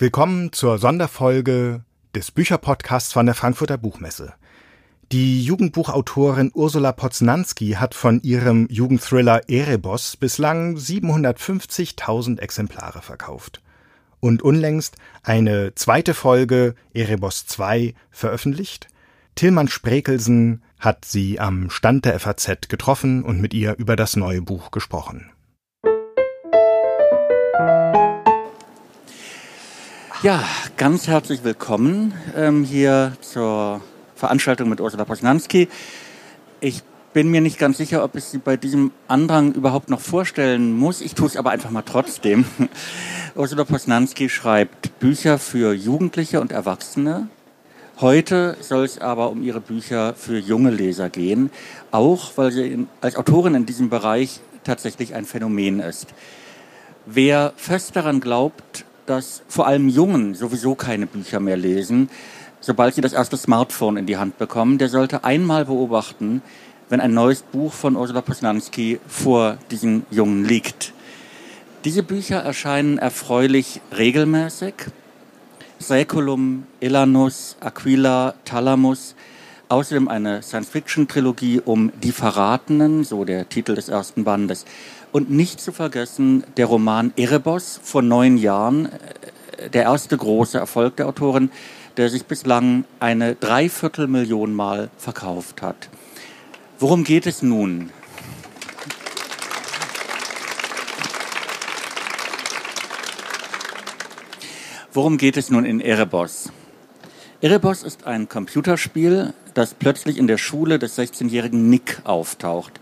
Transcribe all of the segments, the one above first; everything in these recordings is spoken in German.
Willkommen zur Sonderfolge des Bücherpodcasts von der Frankfurter Buchmesse. Die Jugendbuchautorin Ursula Poznanski hat von ihrem Jugendthriller Erebos bislang 750.000 Exemplare verkauft. Und unlängst eine zweite Folge Erebos 2 veröffentlicht. Tillmann Sprekelsen hat sie am Stand der FAZ getroffen und mit ihr über das neue Buch gesprochen. Ja, ganz herzlich willkommen ähm, hier zur Veranstaltung mit Ursula Posnanski. Ich bin mir nicht ganz sicher, ob ich sie bei diesem Andrang überhaupt noch vorstellen muss. Ich tue es aber einfach mal trotzdem. Ursula Posnanski schreibt Bücher für Jugendliche und Erwachsene. Heute soll es aber um ihre Bücher für junge Leser gehen, auch weil sie in, als Autorin in diesem Bereich tatsächlich ein Phänomen ist. Wer fest daran glaubt, dass vor allem Jungen sowieso keine Bücher mehr lesen, sobald sie das erste Smartphone in die Hand bekommen, der sollte einmal beobachten, wenn ein neues Buch von Ursula Posnanski vor diesen Jungen liegt. Diese Bücher erscheinen erfreulich regelmäßig. Säculum, Elanus, Aquila, Thalamus, außerdem eine Science-Fiction-Trilogie um Die Verratenen, so der Titel des ersten Bandes. Und nicht zu vergessen der Roman Erebos vor neun Jahren, äh, der erste große Erfolg der Autorin, der sich bislang eine Dreiviertelmillion Mal verkauft hat. Worum geht es nun? Worum geht es nun in Erebos? Erebos ist ein Computerspiel, das plötzlich in der Schule des 16-jährigen Nick auftaucht.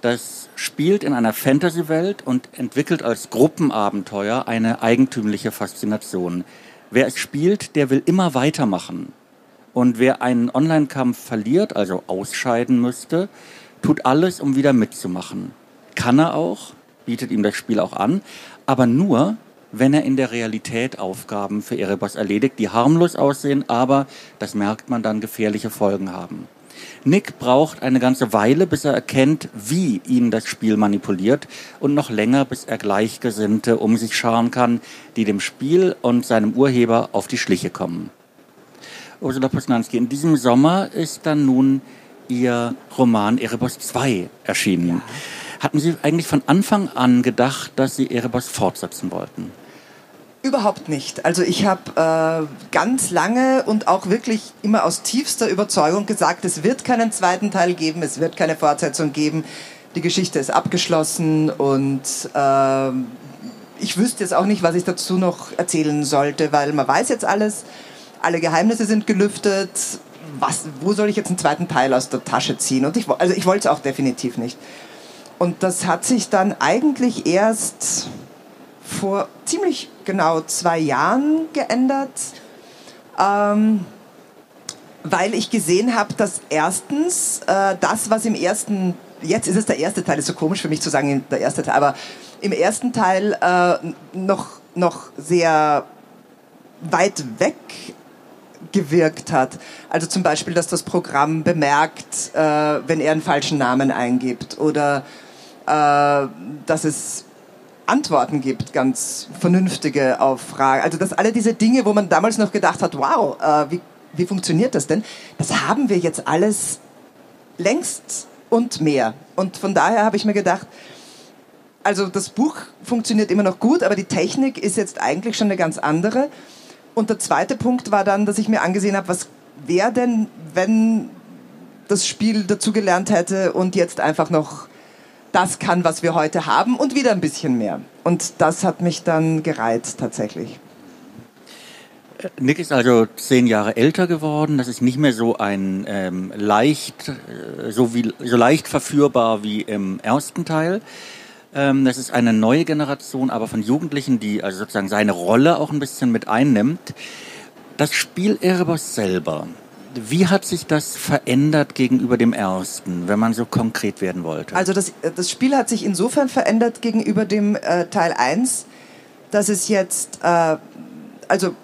Das spielt in einer Fantasy-Welt und entwickelt als Gruppenabenteuer eine eigentümliche Faszination. Wer es spielt, der will immer weitermachen. Und wer einen Online-Kampf verliert, also ausscheiden müsste, tut alles, um wieder mitzumachen. Kann er auch, bietet ihm das Spiel auch an, aber nur, wenn er in der Realität Aufgaben für Erebos erledigt, die harmlos aussehen, aber, das merkt man dann, gefährliche Folgen haben. Nick braucht eine ganze Weile, bis er erkennt, wie ihn das Spiel manipuliert und noch länger, bis er Gleichgesinnte um sich scharen kann, die dem Spiel und seinem Urheber auf die Schliche kommen. Ursula Posnanski, in diesem Sommer ist dann nun Ihr Roman Erebos 2 erschienen. Ja. Hatten Sie eigentlich von Anfang an gedacht, dass Sie Erebos fortsetzen wollten? Überhaupt nicht. Also ich habe äh, ganz lange und auch wirklich immer aus tiefster Überzeugung gesagt, es wird keinen zweiten Teil geben, es wird keine Fortsetzung geben. Die Geschichte ist abgeschlossen und äh, ich wüsste jetzt auch nicht, was ich dazu noch erzählen sollte, weil man weiß jetzt alles, alle Geheimnisse sind gelüftet. Was, wo soll ich jetzt einen zweiten Teil aus der Tasche ziehen? Und ich, also ich wollte es auch definitiv nicht. Und das hat sich dann eigentlich erst vor ziemlich genau zwei Jahren geändert, ähm, weil ich gesehen habe, dass erstens äh, das, was im ersten, jetzt ist es der erste Teil, ist so komisch für mich zu sagen, der erste Teil, aber im ersten Teil äh, noch, noch sehr weit weg gewirkt hat. Also zum Beispiel, dass das Programm bemerkt, äh, wenn er einen falschen Namen eingibt oder äh, dass es Antworten gibt, ganz vernünftige auf Fragen. Also dass alle diese Dinge, wo man damals noch gedacht hat, wow, äh, wie, wie funktioniert das denn? Das haben wir jetzt alles längst und mehr. Und von daher habe ich mir gedacht, also das Buch funktioniert immer noch gut, aber die Technik ist jetzt eigentlich schon eine ganz andere. Und der zweite Punkt war dann, dass ich mir angesehen habe, was wäre denn, wenn das Spiel dazugelernt hätte und jetzt einfach noch das kann, was wir heute haben und wieder ein bisschen mehr. Und das hat mich dann gereizt tatsächlich. Nick ist also zehn Jahre älter geworden. Das ist nicht mehr so ein ähm, leicht, äh, so, wie, so leicht verführbar wie im ersten Teil. Ähm, das ist eine neue Generation, aber von Jugendlichen, die also sozusagen seine Rolle auch ein bisschen mit einnimmt. Das Spiel Erebos selber, wie hat sich das verändert gegenüber dem ersten, wenn man so konkret werden wollte? Also das, das Spiel hat sich insofern verändert gegenüber dem äh, Teil 1, dass es jetzt, äh, also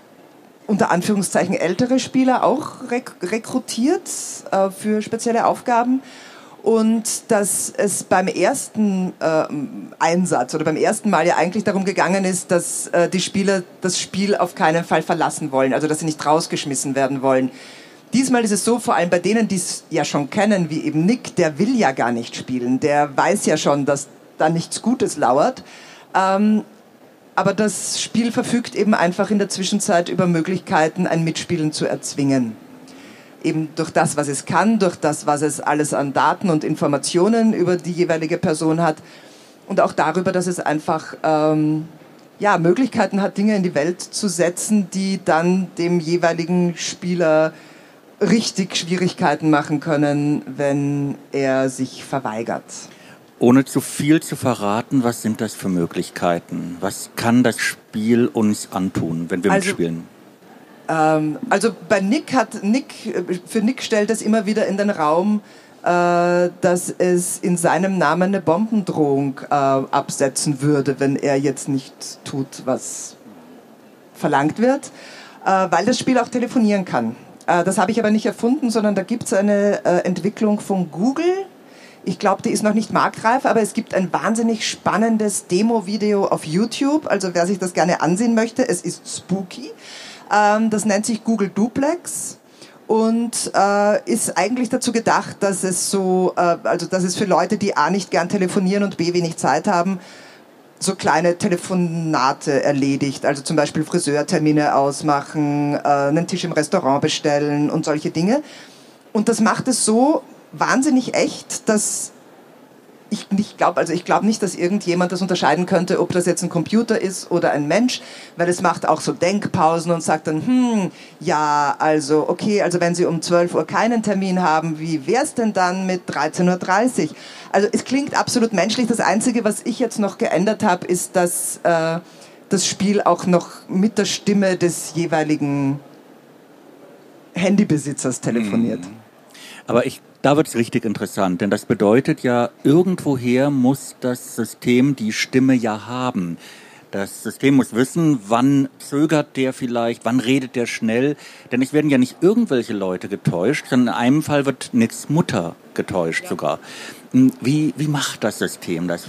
unter Anführungszeichen ältere Spieler auch rek rekrutiert äh, für spezielle Aufgaben und dass es beim ersten äh, Einsatz oder beim ersten Mal ja eigentlich darum gegangen ist, dass äh, die Spieler das Spiel auf keinen Fall verlassen wollen, also dass sie nicht rausgeschmissen werden wollen. Diesmal ist es so, vor allem bei denen, die es ja schon kennen, wie eben Nick, der will ja gar nicht spielen, der weiß ja schon, dass da nichts Gutes lauert. Ähm, aber das Spiel verfügt eben einfach in der Zwischenzeit über Möglichkeiten, ein Mitspielen zu erzwingen eben durch das, was es kann, durch das, was es alles an Daten und Informationen über die jeweilige Person hat und auch darüber, dass es einfach ähm, ja, Möglichkeiten hat, Dinge in die Welt zu setzen, die dann dem jeweiligen Spieler richtig Schwierigkeiten machen können, wenn er sich verweigert. Ohne zu viel zu verraten, was sind das für Möglichkeiten? Was kann das Spiel uns antun, wenn wir also, mitspielen? Ähm, also bei Nick hat Nick, für Nick stellt es immer wieder in den Raum, äh, dass es in seinem Namen eine Bombendrohung äh, absetzen würde, wenn er jetzt nicht tut, was verlangt wird, äh, weil das Spiel auch telefonieren kann. Äh, das habe ich aber nicht erfunden, sondern da gibt es eine äh, Entwicklung von Google. Ich glaube, die ist noch nicht marktreif, aber es gibt ein wahnsinnig spannendes Demo-Video auf YouTube. Also wer sich das gerne ansehen möchte, es ist spooky. Ähm, das nennt sich Google Duplex und äh, ist eigentlich dazu gedacht, dass es so, äh, also dass es für Leute, die a nicht gern telefonieren und b wenig Zeit haben, so kleine Telefonate erledigt. Also zum Beispiel Friseurtermine ausmachen, äh, einen Tisch im Restaurant bestellen und solche Dinge. Und das macht es so wahnsinnig echt, dass ich nicht glaube, also ich glaube nicht, dass irgendjemand das unterscheiden könnte, ob das jetzt ein Computer ist oder ein Mensch, weil es macht auch so Denkpausen und sagt dann, hm, ja, also okay, also wenn Sie um 12 Uhr keinen Termin haben, wie wäre es denn dann mit 13.30 Uhr? Also es klingt absolut menschlich. Das Einzige, was ich jetzt noch geändert habe, ist, dass äh, das Spiel auch noch mit der Stimme des jeweiligen Handybesitzers telefoniert. Mhm. Aber ich da wird es richtig interessant, denn das bedeutet ja, irgendwoher muss das System die Stimme ja haben. Das System muss wissen, wann zögert der vielleicht, wann redet der schnell. Denn es werden ja nicht irgendwelche Leute getäuscht, sondern in einem Fall wird Nicks Mutter getäuscht ja. sogar. Hm, wie, wie macht das System das?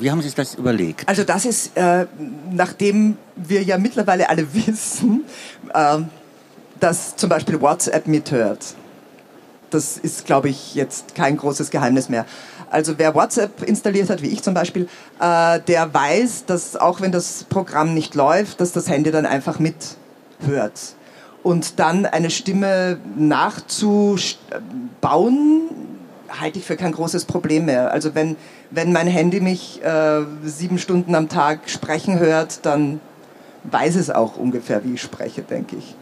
Wie haben Sie sich das überlegt? Also das ist, äh, nachdem wir ja mittlerweile alle wissen, äh, dass zum Beispiel WhatsApp mithört das ist, glaube ich, jetzt kein großes Geheimnis mehr. Also wer WhatsApp installiert hat, wie ich zum Beispiel, äh, der weiß, dass auch wenn das Programm nicht läuft, dass das Handy dann einfach mithört. Und dann eine Stimme nachzubauen, halte ich für kein großes Problem mehr. Also wenn, wenn mein Handy mich äh, sieben Stunden am Tag sprechen hört, dann weiß es auch ungefähr, wie ich spreche, denke ich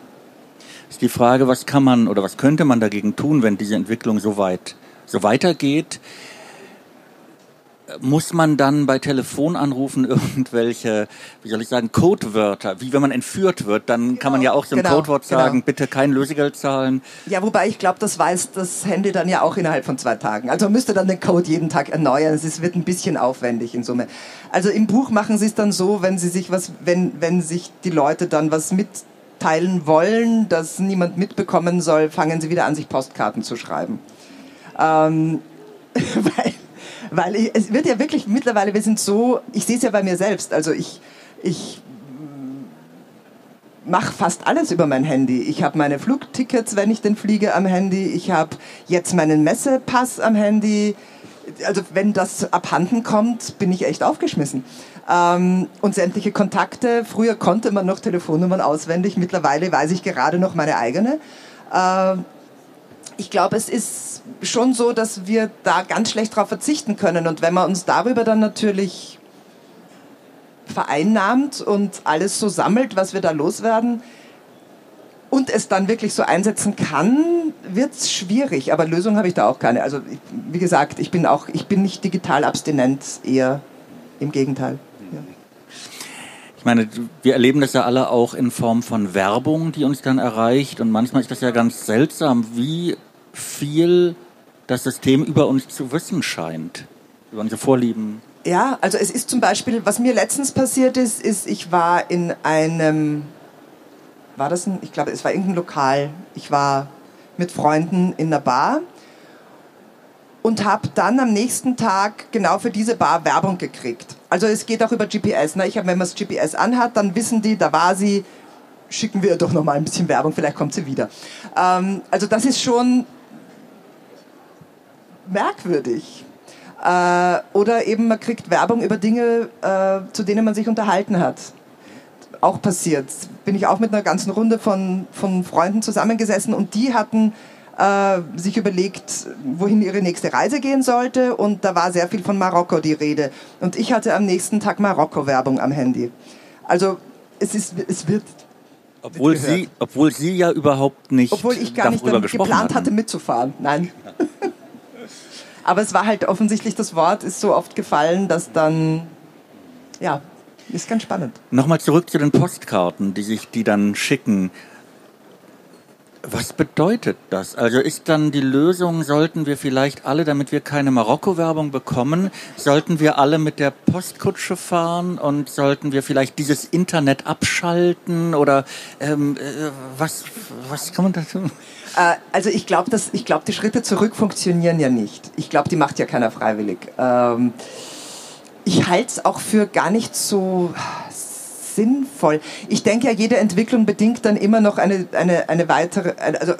ist die Frage, was kann man oder was könnte man dagegen tun, wenn diese Entwicklung so weit so weitergeht? Muss man dann bei Telefonanrufen irgendwelche, wie soll ich sagen, Codewörter, wie wenn man entführt wird, dann genau, kann man ja auch so ein genau, Codewort genau. sagen, genau. bitte kein Lösegeld zahlen. Ja, wobei ich glaube, das weiß das Handy dann ja auch innerhalb von zwei Tagen. Also man müsste dann den Code jeden Tag erneuern. Es wird ein bisschen aufwendig in Summe. Also im Buch machen sie es dann so, wenn sie sich was, wenn, wenn sich die Leute dann was mit teilen wollen, dass niemand mitbekommen soll, fangen sie wieder an, sich Postkarten zu schreiben. Ähm, weil weil ich, es wird ja wirklich mittlerweile, wir sind so, ich sehe es ja bei mir selbst, also ich, ich mache fast alles über mein Handy. Ich habe meine Flugtickets, wenn ich denn fliege, am Handy. Ich habe jetzt meinen Messepass am Handy. Also wenn das abhanden kommt, bin ich echt aufgeschmissen. Ähm, und sämtliche Kontakte. Früher konnte man noch Telefonnummern auswendig, mittlerweile weiß ich gerade noch meine eigene. Äh, ich glaube, es ist schon so, dass wir da ganz schlecht darauf verzichten können. Und wenn man uns darüber dann natürlich vereinnahmt und alles so sammelt, was wir da loswerden, und es dann wirklich so einsetzen kann, wird es schwierig. Aber Lösung habe ich da auch keine. Also wie gesagt, ich bin auch, ich bin nicht digital abstinent, eher im Gegenteil. Ich meine, wir erleben das ja alle auch in Form von Werbung, die uns dann erreicht. Und manchmal ist das ja ganz seltsam, wie viel das System über uns zu wissen scheint, über unsere Vorlieben. Ja, also es ist zum Beispiel, was mir letztens passiert ist, ist, ich war in einem, war das ein, ich glaube, es war irgendein Lokal. Ich war mit Freunden in einer Bar und habe dann am nächsten Tag genau für diese Bar Werbung gekriegt. Also es geht auch über GPS. Ne? Ich hab, wenn man das GPS anhat, dann wissen die, da war sie, schicken wir doch noch mal ein bisschen Werbung, vielleicht kommt sie wieder. Ähm, also das ist schon merkwürdig. Äh, oder eben man kriegt Werbung über Dinge, äh, zu denen man sich unterhalten hat. Auch passiert. Bin ich auch mit einer ganzen Runde von, von Freunden zusammengesessen und die hatten äh, sich überlegt, wohin ihre nächste Reise gehen sollte und da war sehr viel von Marokko die Rede. Und ich hatte am nächsten Tag Marokko-Werbung am Handy. Also es, ist, es wird obwohl sie, obwohl sie ja überhaupt nicht Obwohl ich gar nicht geplant hatten. hatte mitzufahren. Nein. Aber es war halt offensichtlich, das Wort ist so oft gefallen, dass dann, ja, ist ganz spannend. Nochmal zurück zu den Postkarten, die sich die dann schicken. Was bedeutet das? Also ist dann die Lösung, sollten wir vielleicht alle, damit wir keine Marokko-Werbung bekommen, sollten wir alle mit der Postkutsche fahren und sollten wir vielleicht dieses Internet abschalten oder ähm, äh, was, was kann man da tun? Äh, also ich glaube, glaub, die Schritte zurück funktionieren ja nicht. Ich glaube, die macht ja keiner freiwillig. Ähm, ich halte es auch für gar nicht so sinnvoll. Ich denke ja, jede Entwicklung bedingt dann immer noch eine, eine, eine weitere, also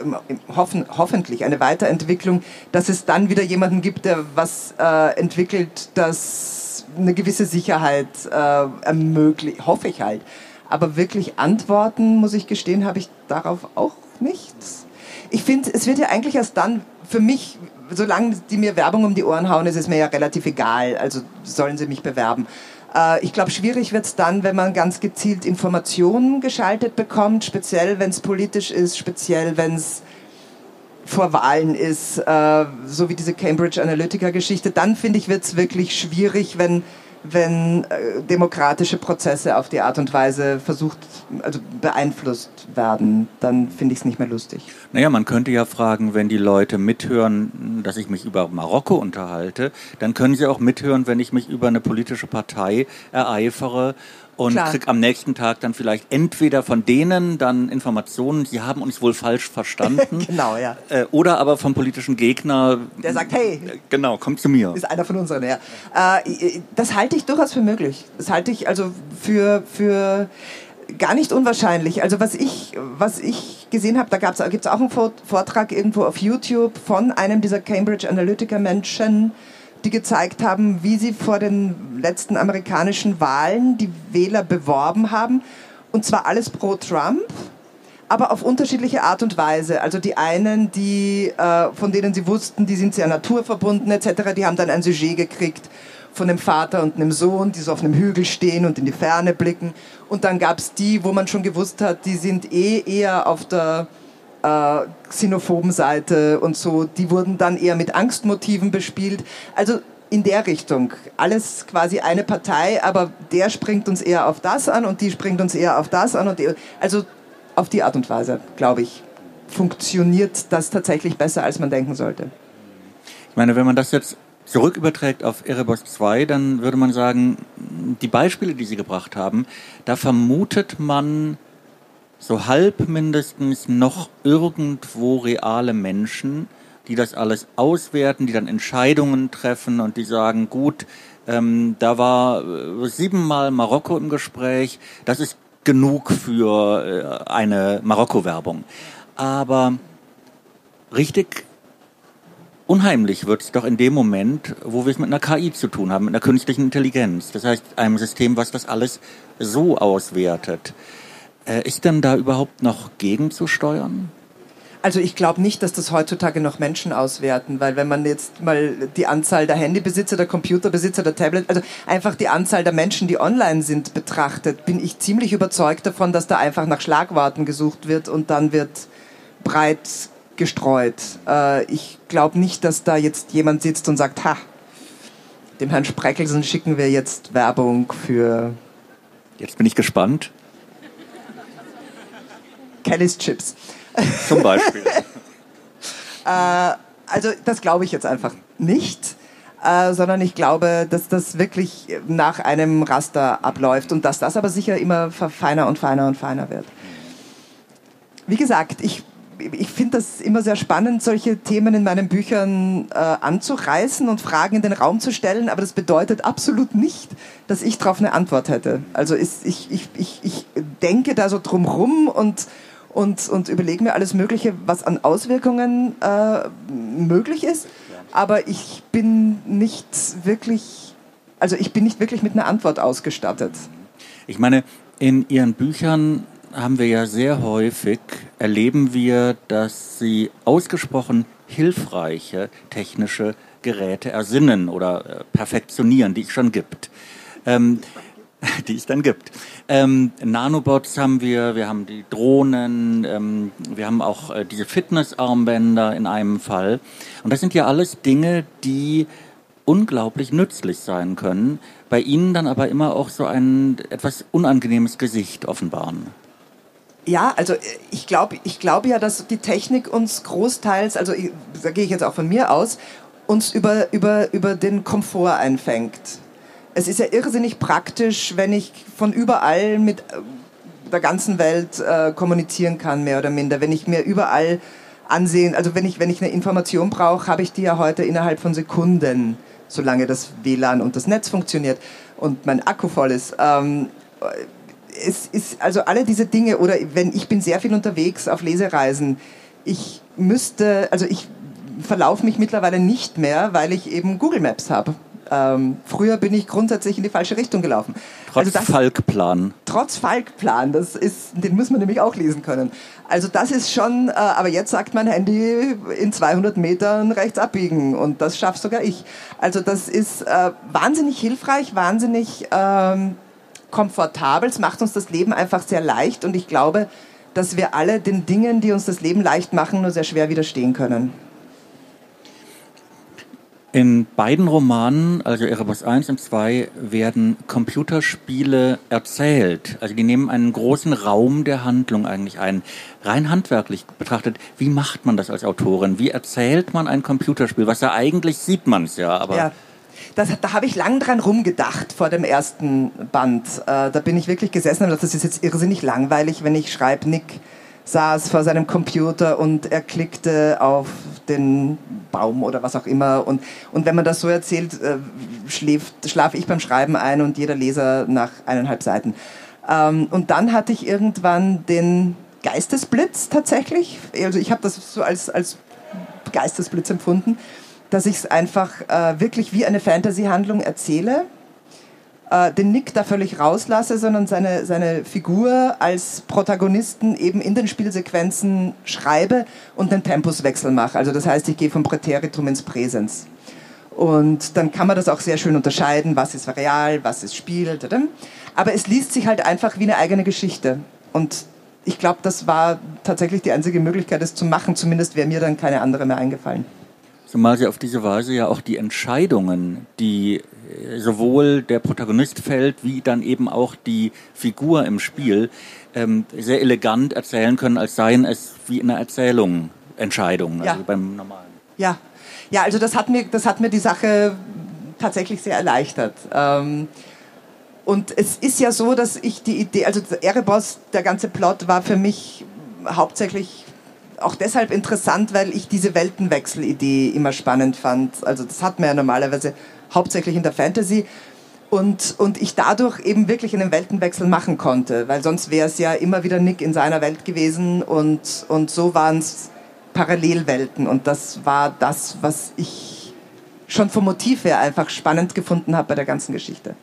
hoffen, hoffentlich eine Weiterentwicklung, dass es dann wieder jemanden gibt, der was äh, entwickelt, das eine gewisse Sicherheit äh, ermöglicht, hoffe ich halt. Aber wirklich Antworten, muss ich gestehen, habe ich darauf auch nichts. Ich finde, es wird ja eigentlich erst dann für mich, solange die mir Werbung um die Ohren hauen, ist es mir ja relativ egal. Also sollen sie mich bewerben. Äh, ich glaube, schwierig wird es dann, wenn man ganz gezielt Informationen geschaltet bekommt, speziell wenn es politisch ist, speziell wenn es vor Wahlen ist, äh, so wie diese Cambridge Analytica-Geschichte. Dann finde ich, wird es wirklich schwierig, wenn wenn äh, demokratische Prozesse auf die Art und Weise versucht, also beeinflusst werden, dann finde ich es nicht mehr lustig. Naja, man könnte ja fragen, wenn die Leute mithören, dass ich mich über Marokko unterhalte, dann können sie auch mithören, wenn ich mich über eine politische Partei ereifere und Klar. krieg am nächsten Tag dann vielleicht entweder von denen dann Informationen, sie haben uns wohl falsch verstanden. genau, ja. Äh, oder aber vom politischen Gegner. Der sagt, hey. Äh, genau, komm zu mir. Ist einer von unseren, ja. Äh, das halte ich durchaus für möglich. Das halte ich also für, für gar nicht unwahrscheinlich. Also was ich, was ich gesehen habe, da gibt es auch einen Vortrag irgendwo auf YouTube von einem dieser Cambridge Analytica Menschen, die gezeigt haben, wie sie vor den letzten amerikanischen Wahlen die Wähler beworben haben. Und zwar alles pro Trump, aber auf unterschiedliche Art und Weise. Also die einen, die, äh, von denen sie wussten, die sind sehr naturverbunden etc., die haben dann ein Sujet gekriegt von dem Vater und einem Sohn, die so auf einem Hügel stehen und in die Ferne blicken. Und dann gab es die, wo man schon gewusst hat, die sind eh eher auf der äh, xenophoben Seite und so, die wurden dann eher mit Angstmotiven bespielt. Also in der Richtung. Alles quasi eine Partei, aber der springt uns eher auf das an und die springt uns eher auf das an. Und die, also auf die Art und Weise, glaube ich, funktioniert das tatsächlich besser, als man denken sollte. Ich meine, wenn man das jetzt zurück überträgt auf Erebos 2, dann würde man sagen, die Beispiele, die Sie gebracht haben, da vermutet man so halb mindestens noch irgendwo reale Menschen, die das alles auswerten, die dann Entscheidungen treffen und die sagen, gut, ähm, da war äh, siebenmal Marokko im Gespräch, das ist genug für äh, eine Marokko-Werbung. Aber richtig unheimlich wird es doch in dem Moment, wo wir es mit einer KI zu tun haben, mit einer künstlichen Intelligenz. Das heißt, einem System, was das alles so auswertet. Äh, ist denn da überhaupt noch gegenzusteuern? Also ich glaube nicht, dass das heutzutage noch Menschen auswerten, weil wenn man jetzt mal die Anzahl der Handybesitzer, der Computerbesitzer, der Tablet, also einfach die Anzahl der Menschen, die online sind, betrachtet, bin ich ziemlich überzeugt davon, dass da einfach nach Schlagworten gesucht wird und dann wird breit gestreut. Äh, ich glaube nicht, dass da jetzt jemand sitzt und sagt, ha, dem Herrn Spreckelsen schicken wir jetzt Werbung für... Jetzt bin ich gespannt. Kelly's Chips. Zum Beispiel. äh, also das glaube ich jetzt einfach nicht. Äh, sondern ich glaube, dass das wirklich nach einem Raster abläuft und dass das aber sicher immer feiner und feiner und feiner wird. Wie gesagt, ich ich finde das immer sehr spannend, solche Themen in meinen Büchern äh, anzureißen und Fragen in den Raum zu stellen, aber das bedeutet absolut nicht, dass ich darauf eine Antwort hätte. Also ist, ich, ich, ich, ich denke da so drumrum und, und, und überlege mir alles Mögliche, was an Auswirkungen äh, möglich ist, aber ich bin nicht wirklich, also ich bin nicht wirklich mit einer Antwort ausgestattet. Ich meine, in Ihren Büchern haben wir ja sehr häufig, erleben wir, dass sie ausgesprochen hilfreiche technische Geräte ersinnen oder äh, perfektionieren, die es schon gibt. Ähm, die es dann gibt. Ähm, Nanobots haben wir, wir haben die Drohnen, ähm, wir haben auch äh, diese Fitnessarmbänder in einem Fall. Und das sind ja alles Dinge, die unglaublich nützlich sein können, bei ihnen dann aber immer auch so ein etwas unangenehmes Gesicht offenbaren. Ja, also äh, ich glaube ich glaub ja, dass die Technik uns großteils, also ich, da gehe ich jetzt auch von mir aus, uns über, über, über den Komfort einfängt. Es ist ja irrsinnig praktisch, wenn ich von überall mit äh, der ganzen Welt äh, kommunizieren kann, mehr oder minder. Wenn ich mir überall ansehen, also wenn ich, wenn ich eine Information brauche, habe ich die ja heute innerhalb von Sekunden, solange das WLAN und das Netz funktioniert und mein Akku voll ist. Ähm, es ist also alle diese Dinge oder wenn ich bin sehr viel unterwegs auf Lesereisen, ich müsste, also ich verlaufe mich mittlerweile nicht mehr, weil ich eben Google Maps habe. Ähm, früher bin ich grundsätzlich in die falsche Richtung gelaufen. Trotz also Falkplan. Trotz Falkplan, das ist, den muss man nämlich auch lesen können. Also das ist schon, äh, aber jetzt sagt mein Handy in 200 Metern rechts abbiegen und das schafft sogar ich. Also das ist äh, wahnsinnig hilfreich, wahnsinnig ähm, komfortabel. Es macht uns das Leben einfach sehr leicht und ich glaube, dass wir alle den Dingen, die uns das Leben leicht machen, nur sehr schwer widerstehen können. In beiden Romanen, also Erebus 1 und 2, werden Computerspiele erzählt. Also die nehmen einen großen Raum der Handlung eigentlich ein. Rein handwerklich betrachtet, wie macht man das als Autorin? Wie erzählt man ein Computerspiel? Was ja eigentlich sieht man es ja, aber... Ja das, da habe ich lang dran rumgedacht vor dem ersten Band. Äh, da bin ich wirklich gesessen und gedacht, das ist jetzt irrsinnig langweilig, wenn ich schreibe, Nick saß vor seinem Computer und er klickte auf den Baum oder was auch immer. Und, und wenn man das so erzählt, äh, schlafe ich beim Schreiben ein und jeder Leser nach eineinhalb Seiten. Ähm, und dann hatte ich irgendwann den Geistesblitz tatsächlich. Also ich habe das so als, als Geistesblitz empfunden dass ich es einfach äh, wirklich wie eine Fantasy-Handlung erzähle, äh, den Nick da völlig rauslasse, sondern seine, seine Figur als Protagonisten eben in den Spielsequenzen schreibe und den Tempuswechsel mache. Also das heißt, ich gehe vom Präteritum ins Präsens. Und dann kann man das auch sehr schön unterscheiden, was ist real, was ist Spiel. Aber es liest sich halt einfach wie eine eigene Geschichte. Und ich glaube, das war tatsächlich die einzige Möglichkeit, es zu machen. Zumindest wäre mir dann keine andere mehr eingefallen. Zumal sie auf diese Weise ja auch die Entscheidungen, die äh, sowohl der Protagonist fällt, wie dann eben auch die Figur im Spiel, ähm, sehr elegant erzählen können, als seien es wie in einer Erzählung Entscheidungen, also ja. beim normalen. Ja, ja, also das hat mir, das hat mir die Sache tatsächlich sehr erleichtert. Ähm, und es ist ja so, dass ich die Idee, also Erebos, der ganze Plot war für mich hauptsächlich auch deshalb interessant, weil ich diese Weltenwechsel-Idee immer spannend fand. Also das hat man ja normalerweise hauptsächlich in der Fantasy. Und, und ich dadurch eben wirklich einen Weltenwechsel machen konnte, weil sonst wäre es ja immer wieder Nick in seiner Welt gewesen und, und so waren es Parallelwelten. Und das war das, was ich schon vom Motiv her einfach spannend gefunden habe bei der ganzen Geschichte.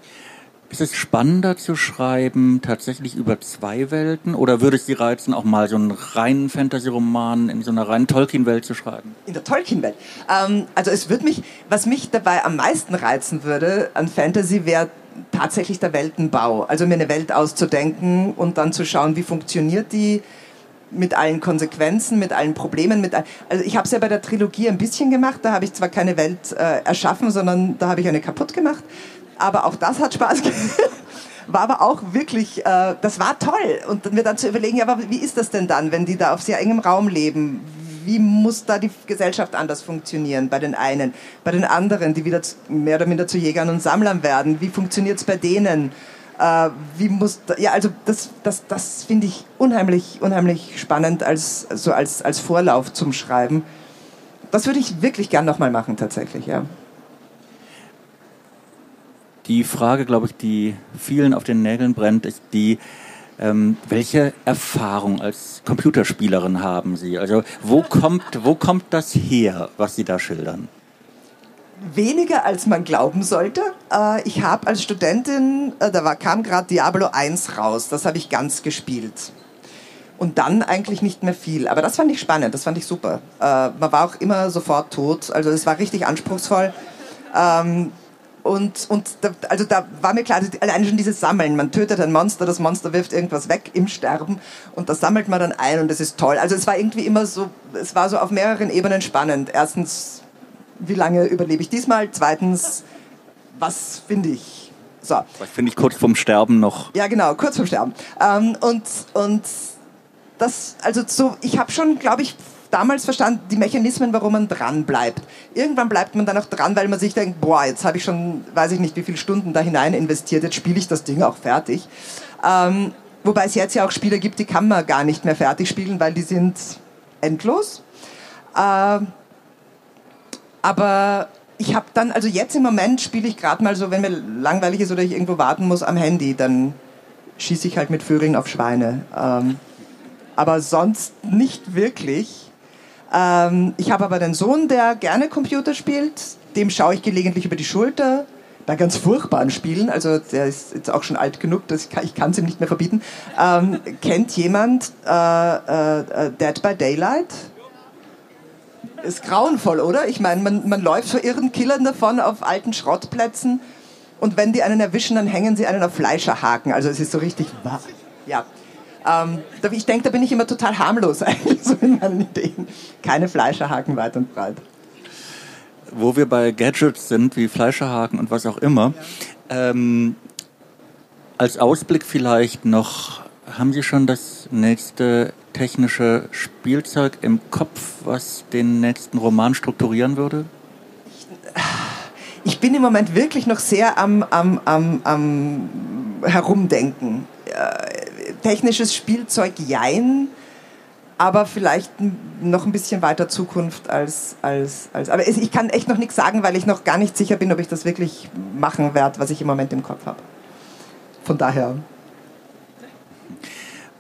Ist es spannender zu schreiben, tatsächlich über zwei Welten? Oder würde es Sie reizen, auch mal so einen reinen Fantasy-Roman in so einer reinen Tolkien-Welt zu schreiben? In der Tolkien-Welt? Ähm, also es würde mich, was mich dabei am meisten reizen würde an Fantasy, wäre tatsächlich der Weltenbau. Also mir eine Welt auszudenken und dann zu schauen, wie funktioniert die mit allen Konsequenzen, mit allen Problemen. Mit all also ich habe es ja bei der Trilogie ein bisschen gemacht. Da habe ich zwar keine Welt äh, erschaffen, sondern da habe ich eine kaputt gemacht aber auch das hat Spaß gemacht. War aber auch wirklich, äh, das war toll. Und mir dann zu überlegen, ja, aber wie ist das denn dann, wenn die da auf sehr engem Raum leben? Wie muss da die Gesellschaft anders funktionieren bei den einen? Bei den anderen, die wieder mehr oder minder zu Jägern und Sammlern werden? Wie funktioniert es bei denen? Äh, wie muss, ja, also das, das, das finde ich unheimlich, unheimlich spannend als, so als, als Vorlauf zum Schreiben. Das würde ich wirklich gern nochmal machen, tatsächlich, ja. Die Frage, glaube ich, die vielen auf den Nägeln brennt, ist die, ähm, welche Erfahrung als Computerspielerin haben Sie? Also wo kommt, wo kommt das her, was Sie da schildern? Weniger als man glauben sollte. Äh, ich habe als Studentin, äh, da war, kam gerade Diablo 1 raus, das habe ich ganz gespielt. Und dann eigentlich nicht mehr viel. Aber das fand ich spannend, das fand ich super. Äh, man war auch immer sofort tot, also es war richtig anspruchsvoll. Ähm, und, und da, also da war mir klar, alleine schon dieses Sammeln. Man tötet ein Monster, das Monster wirft irgendwas weg im Sterben und das sammelt man dann ein und das ist toll. Also es war irgendwie immer so, es war so auf mehreren Ebenen spannend. Erstens, wie lange überlebe ich diesmal? Zweitens, was finde ich? So. Was finde ich kurz vorm Sterben noch? Ja, genau, kurz vorm Sterben. Ähm, und, und das, also so, ich habe schon, glaube ich, damals verstanden, die Mechanismen, warum man dran bleibt. Irgendwann bleibt man dann auch dran, weil man sich denkt, boah, jetzt habe ich schon, weiß ich nicht, wie viele Stunden da hinein investiert, jetzt spiele ich das Ding auch fertig. Ähm, wobei es jetzt ja auch Spiele gibt, die kann man gar nicht mehr fertig spielen, weil die sind endlos. Ähm, aber ich habe dann, also jetzt im Moment spiele ich gerade mal so, wenn mir langweilig ist oder ich irgendwo warten muss am Handy, dann schieße ich halt mit Föhring auf Schweine. Ähm, aber sonst nicht wirklich. Ähm, ich habe aber einen Sohn, der gerne Computer spielt. Dem schaue ich gelegentlich über die Schulter bei ganz furchtbaren Spielen, also der ist jetzt auch schon alt genug, dass ich kann es ihm nicht mehr verbieten. Ähm, kennt jemand äh, äh, äh, Dead by Daylight? Ist grauenvoll, oder? Ich meine, man, man läuft vor irren Killern davon auf alten Schrottplätzen und wenn die einen erwischen, dann hängen sie einen auf Fleischerhaken. Also es ist so richtig. Ja. Ähm, ich denke, da bin ich immer total harmlos eigentlich so in meinen Ideen. Keine Fleischerhaken weit und breit. Wo wir bei Gadgets sind, wie Fleischerhaken und was auch immer, ja. ähm, als Ausblick vielleicht noch, haben Sie schon das nächste technische Spielzeug im Kopf, was den nächsten Roman strukturieren würde? Ich bin im Moment wirklich noch sehr am, am, am, am Herumdenken. Technisches Spielzeug jein, aber vielleicht noch ein bisschen weiter Zukunft als, als, als. Aber ich kann echt noch nichts sagen, weil ich noch gar nicht sicher bin, ob ich das wirklich machen werde, was ich im Moment im Kopf habe. Von daher.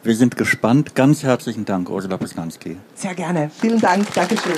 Wir sind gespannt. Ganz herzlichen Dank, Ursula Posnanski. Sehr gerne. Vielen Dank. Dankeschön.